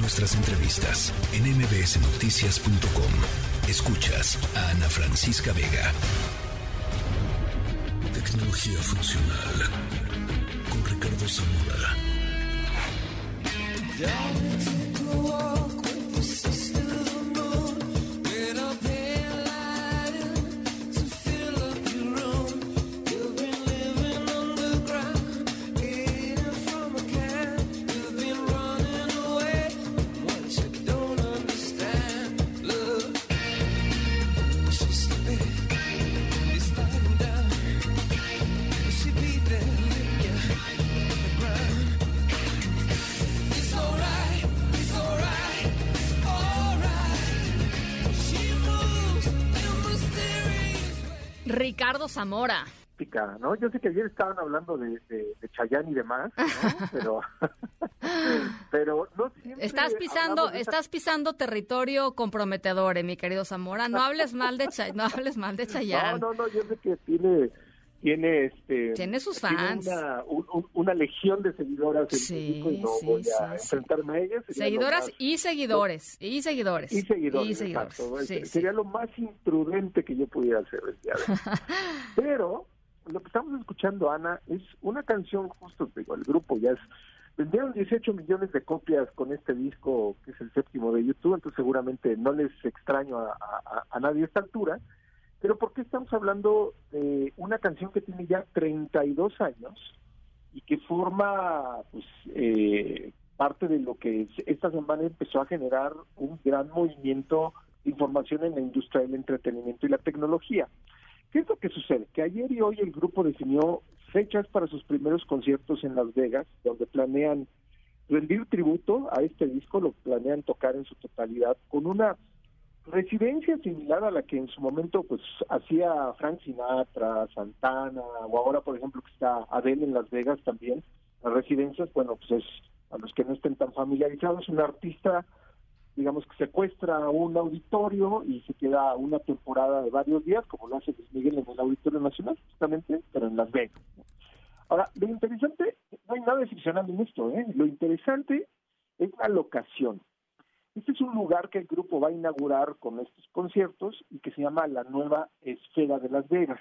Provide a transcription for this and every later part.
Nuestras entrevistas en mbsnoticias.com. Escuchas a Ana Francisca Vega. Tecnología funcional con Ricardo Zamora. Ricardo Zamora. ¿no? Yo sé que ayer estaban hablando de, de, Chayán y demás, ¿no? pero, pero no siempre Estás pisando, estás pisando territorio comprometedor, eh, mi querido Zamora. No hables mal de Chay, no hables mal de Chayán. No, no, no, yo sé que tiene tiene este tiene sus fans. una, una, legión de seguidoras en sí, y no voy a enfrentarme a ellas seguidoras y seguidores y seguidores y seguidores, sería lo más imprudente que yo pudiera hacer el día de pero lo que estamos escuchando Ana es una canción justo digo el grupo ya es vendieron 18 millones de copias con este disco que es el séptimo de YouTube entonces seguramente no les extraño a, a, a nadie a esta altura pero ¿por qué estamos hablando de una canción que tiene ya 32 años y que forma pues eh, parte de lo que esta semana empezó a generar un gran movimiento de información en la industria del entretenimiento y la tecnología? ¿Qué es lo que sucede? Que ayer y hoy el grupo definió fechas para sus primeros conciertos en Las Vegas, donde planean rendir tributo a este disco, lo planean tocar en su totalidad, con una residencia similar a la que en su momento pues hacía Frank Sinatra, Santana o ahora por ejemplo que está Adele en Las Vegas también, las residencias, bueno pues es a los que no estén tan familiarizados, un artista digamos que secuestra un auditorio y se queda una temporada de varios días, como lo hace Luis Miguel en el Auditorio Nacional, justamente, pero en Las Vegas. Ahora, lo interesante, no hay nada excepcional en esto, ¿eh? lo interesante es la locación. Este es un lugar que el grupo va a inaugurar con estos conciertos y que se llama la nueva Esfera de Las Vegas.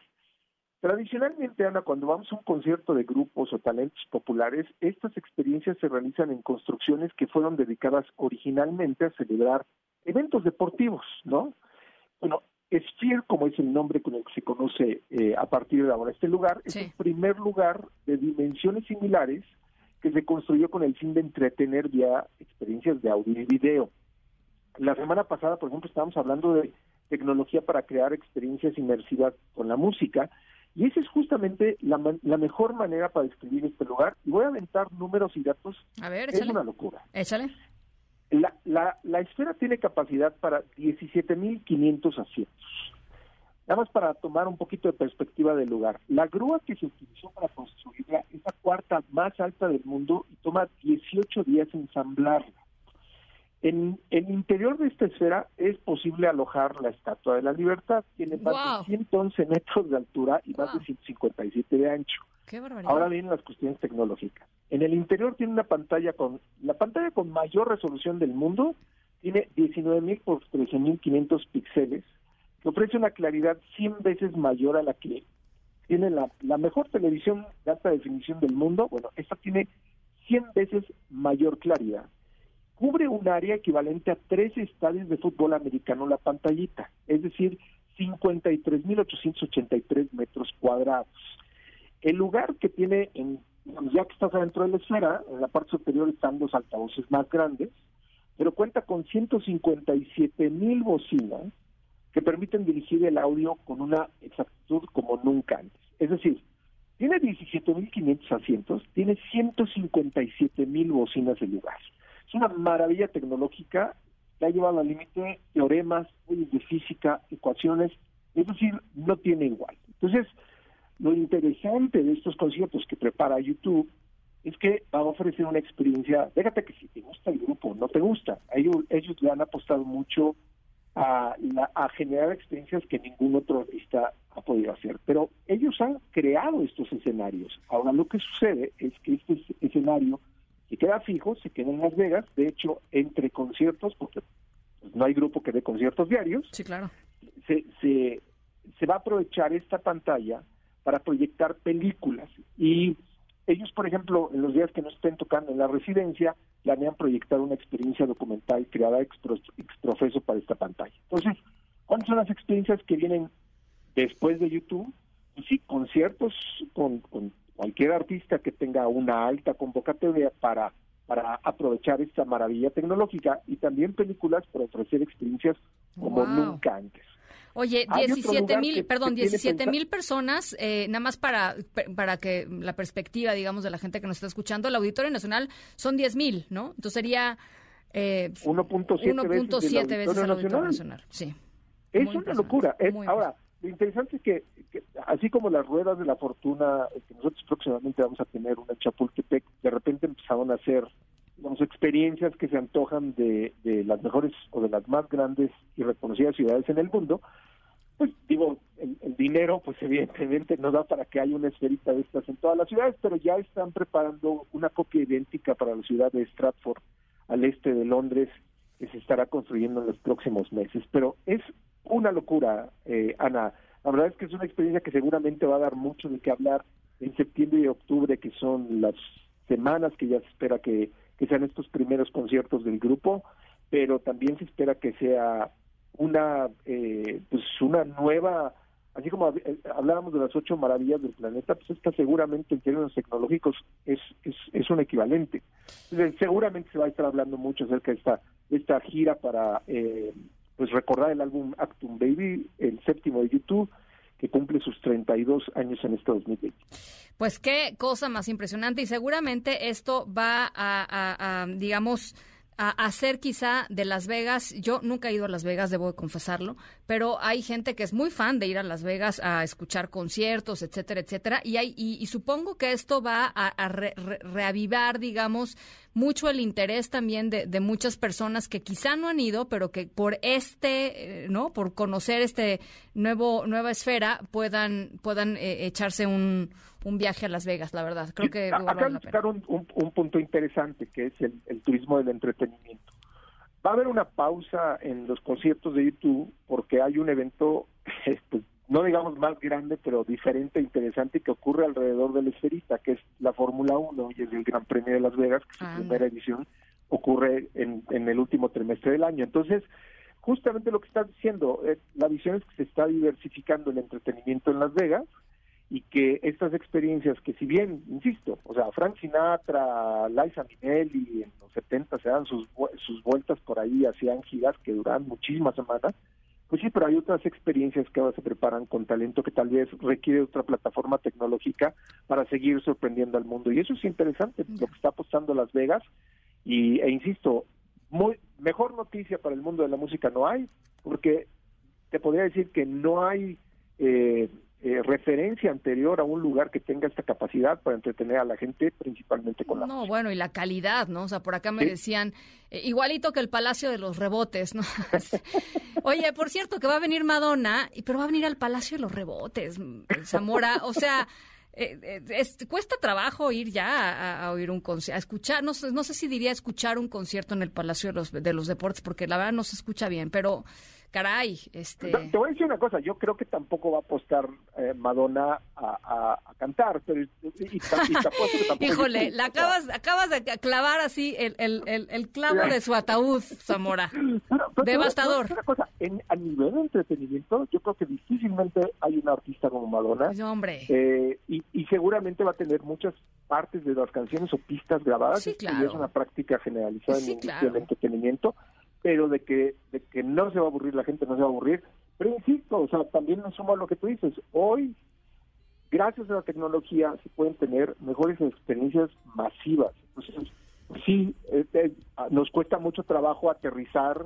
Tradicionalmente, Ana, cuando vamos a un concierto de grupos o talentos populares, estas experiencias se realizan en construcciones que fueron dedicadas originalmente a celebrar eventos deportivos, ¿no? Bueno, Sphere, como es el nombre con el que se conoce eh, a partir de ahora este lugar, es el primer lugar de dimensiones similares que se construyó con el fin de entretener vía experiencias de audio y video. La semana pasada, por ejemplo, estábamos hablando de tecnología para crear experiencias inmersivas con la música y esa es justamente la, la mejor manera para describir este lugar. Y voy a aventar números y datos. A ver, Es una locura. Échale. La, la, la esfera tiene capacidad para 17.500 asientos. Nada más para tomar un poquito de perspectiva del lugar. La grúa que se utilizó para construirla es la cuarta más alta del mundo y toma 18 días ensamblarla. En el interior de esta esfera es posible alojar la Estatua de la Libertad. Tiene más de 111 metros de altura y más de 157 de ancho. Ahora vienen las cuestiones tecnológicas. En el interior tiene una pantalla con la pantalla con mayor resolución del mundo. Tiene 19.000 por 13.500 píxeles, que ofrece una claridad 100 veces mayor a la que tiene la, la mejor televisión de alta definición del mundo. Bueno, esta tiene 100 veces mayor claridad cubre un área equivalente a tres estadios de fútbol americano la pantallita, es decir, 53.883 metros cuadrados. El lugar que tiene, en, ya que estás adentro de la esfera, en la parte superior están los altavoces más grandes, pero cuenta con 157.000 bocinas que permiten dirigir el audio con una exactitud como nunca antes. Es decir, tiene 17.500 asientos, tiene 157.000 bocinas de lugar. Es una maravilla tecnológica que ha llevado al límite teoremas, de física, ecuaciones, es decir, no tiene igual. Entonces, lo interesante de estos conciertos que prepara YouTube es que va a ofrecer una experiencia, déjate que si te gusta el grupo, no te gusta, ellos, ellos le han apostado mucho a, a generar experiencias que ningún otro artista ha podido hacer, pero ellos han creado estos escenarios. Ahora lo que sucede es que este escenario que queda fijo, se queda en Las Vegas, de hecho, entre conciertos, porque no hay grupo que dé conciertos diarios. Sí, claro. Se, se, se va a aprovechar esta pantalla para proyectar películas y ellos, por ejemplo, en los días que no estén tocando en la residencia, planean proyectar una experiencia documental creada ex, profeso para esta pantalla. Entonces, ¿cuáles son las experiencias que vienen después de YouTube? Pues sí, conciertos con, con cualquier artista que tenga una alta convocatoria para para aprovechar esta maravilla tecnológica y también películas para ofrecer experiencias como nunca antes. Oye, 17 mil, perdón, 17 mil personas, eh, nada más para, para que la perspectiva, digamos, de la gente que nos está escuchando, el Auditorio Nacional son 10 mil, ¿no? Entonces sería... Eh, 1.7 veces, el Auditorio Nacional. Sí. Es una locura. ahora, lo interesante es que, así como las ruedas de la fortuna, eh, que nosotros próximamente vamos a tener una en Chapultepec, de repente empezaron a hacer digamos, experiencias que se antojan de, las mejores o de las más grandes y reconocidas ciudades en el mundo, pues digo, el, dinero pues evidentemente no da para que haya una esferita de estas en todas las ciudades, pero ya están preparando una copia idéntica para la ciudad de Stratford, al este de Londres, que se estará construyendo en los próximos meses. Pero es una locura, eh, Ana. La verdad es que es una experiencia que seguramente va a dar mucho de qué hablar en septiembre y octubre, que son las semanas que ya se espera que, que sean estos primeros conciertos del grupo, pero también se espera que sea una eh, pues una nueva así como eh, hablábamos de las ocho maravillas del planeta pues esta seguramente en términos tecnológicos es es, un equivalente seguramente se va a estar hablando mucho acerca de esta esta gira para eh, pues recordar el álbum Actum Baby el séptimo de YouTube que cumple sus 32 años en este 2020. Pues qué cosa más impresionante. Y seguramente esto va a digamos, a hacer quizá de Las Vegas, yo nunca he ido a Las Vegas, debo confesarlo, pero hay gente que es muy fan de ir a Las Vegas a escuchar conciertos, etcétera, etcétera, y, hay, y, supongo que esto va a, reavivar, digamos, mucho el interés también de, de, muchas personas que quizá no han ido, pero que por este, eh, ¿no? Por conocer este nuevo, nueva esfera puedan, puedan eh, echarse un, un viaje a Las Vegas, la verdad. Creo que acá un, un, punto interesante que es el, turismo del entretenimiento. Va a haber una pausa en los conciertos de YouTube porque hay un evento, pues, no digamos más grande, pero diferente, e interesante, que ocurre alrededor del esferista, que es la Fórmula 1 y es el Gran Premio de Las Vegas, que su primera edición ocurre en, en el último trimestre del año. Entonces, justamente lo que estás diciendo, eh, la visión es que se está diversificando el entretenimiento en Las Vegas, y que estas experiencias que si bien, insisto, o sea, Frank Sinatra, Liza Minnelli en los 70 se dan sus, sus vueltas por ahí, hacían giras que duran muchísimas semanas, pues sí, pero hay otras experiencias que ahora se preparan con talento que tal vez requiere otra plataforma tecnológica para seguir sorprendiendo al mundo. Y eso es interesante, lo que está apostando Las Vegas. Y, e insisto, muy, mejor noticia para el mundo de la música no hay, porque te podría decir que no hay eh, eh, referencia anterior a un lugar que tenga esta capacidad para entretener a la gente, principalmente con la No, bueno, y la calidad, ¿no? O sea, por acá me decían, eh, igualito que el Palacio de los Rebotes, ¿no? Oye, por cierto, que va a venir Madonna, pero va a venir al Palacio de los Rebotes, Zamora, o sea... Eh, cuesta trabajo ir ya a, oír un concierto, a escuchar, no, no sé si diría escuchar un concierto en el Palacio de los, de los Deportes, porque la verdad no se escucha bien, pero caray, este... Te voy a decir una cosa, yo creo que tampoco va a apostar eh, Madonna a, cantar, pero... Híjole, la acabas, acabas de clavar así el, el, el, clavo de su ataúd, Zamora. Devastador. una cosa, a nivel de entretenimiento, yo creo que difícilmente hay una artista como Madonna. hombre. Eh, y, y seguramente va a tener muchas partes de las canciones o pistas grabadas. Sí, claro. es una práctica generalizada en el entretenimiento pero de que, de que no se va a aburrir la gente, no se va a aburrir. Pero insisto, o sea, también me sumo lo que tú dices. Hoy, gracias a la tecnología, se pueden tener mejores experiencias masivas. Entonces, sí, este, nos cuesta mucho trabajo aterrizar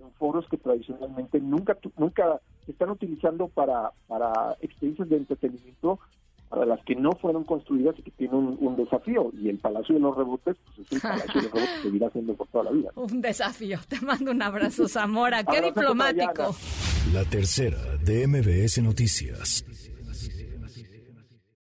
en foros que tradicionalmente nunca nunca se están utilizando para, para experiencias de entretenimiento para las que no fueron construidas y que tienen un, desafío. Y el Palacio de los Rebotes, pues es el Palacio de los Rebotes que seguirá siendo por toda la vida. Un desafío. Te mando un abrazo, Zamora. Qué diplomático. La tercera de MBS Noticias.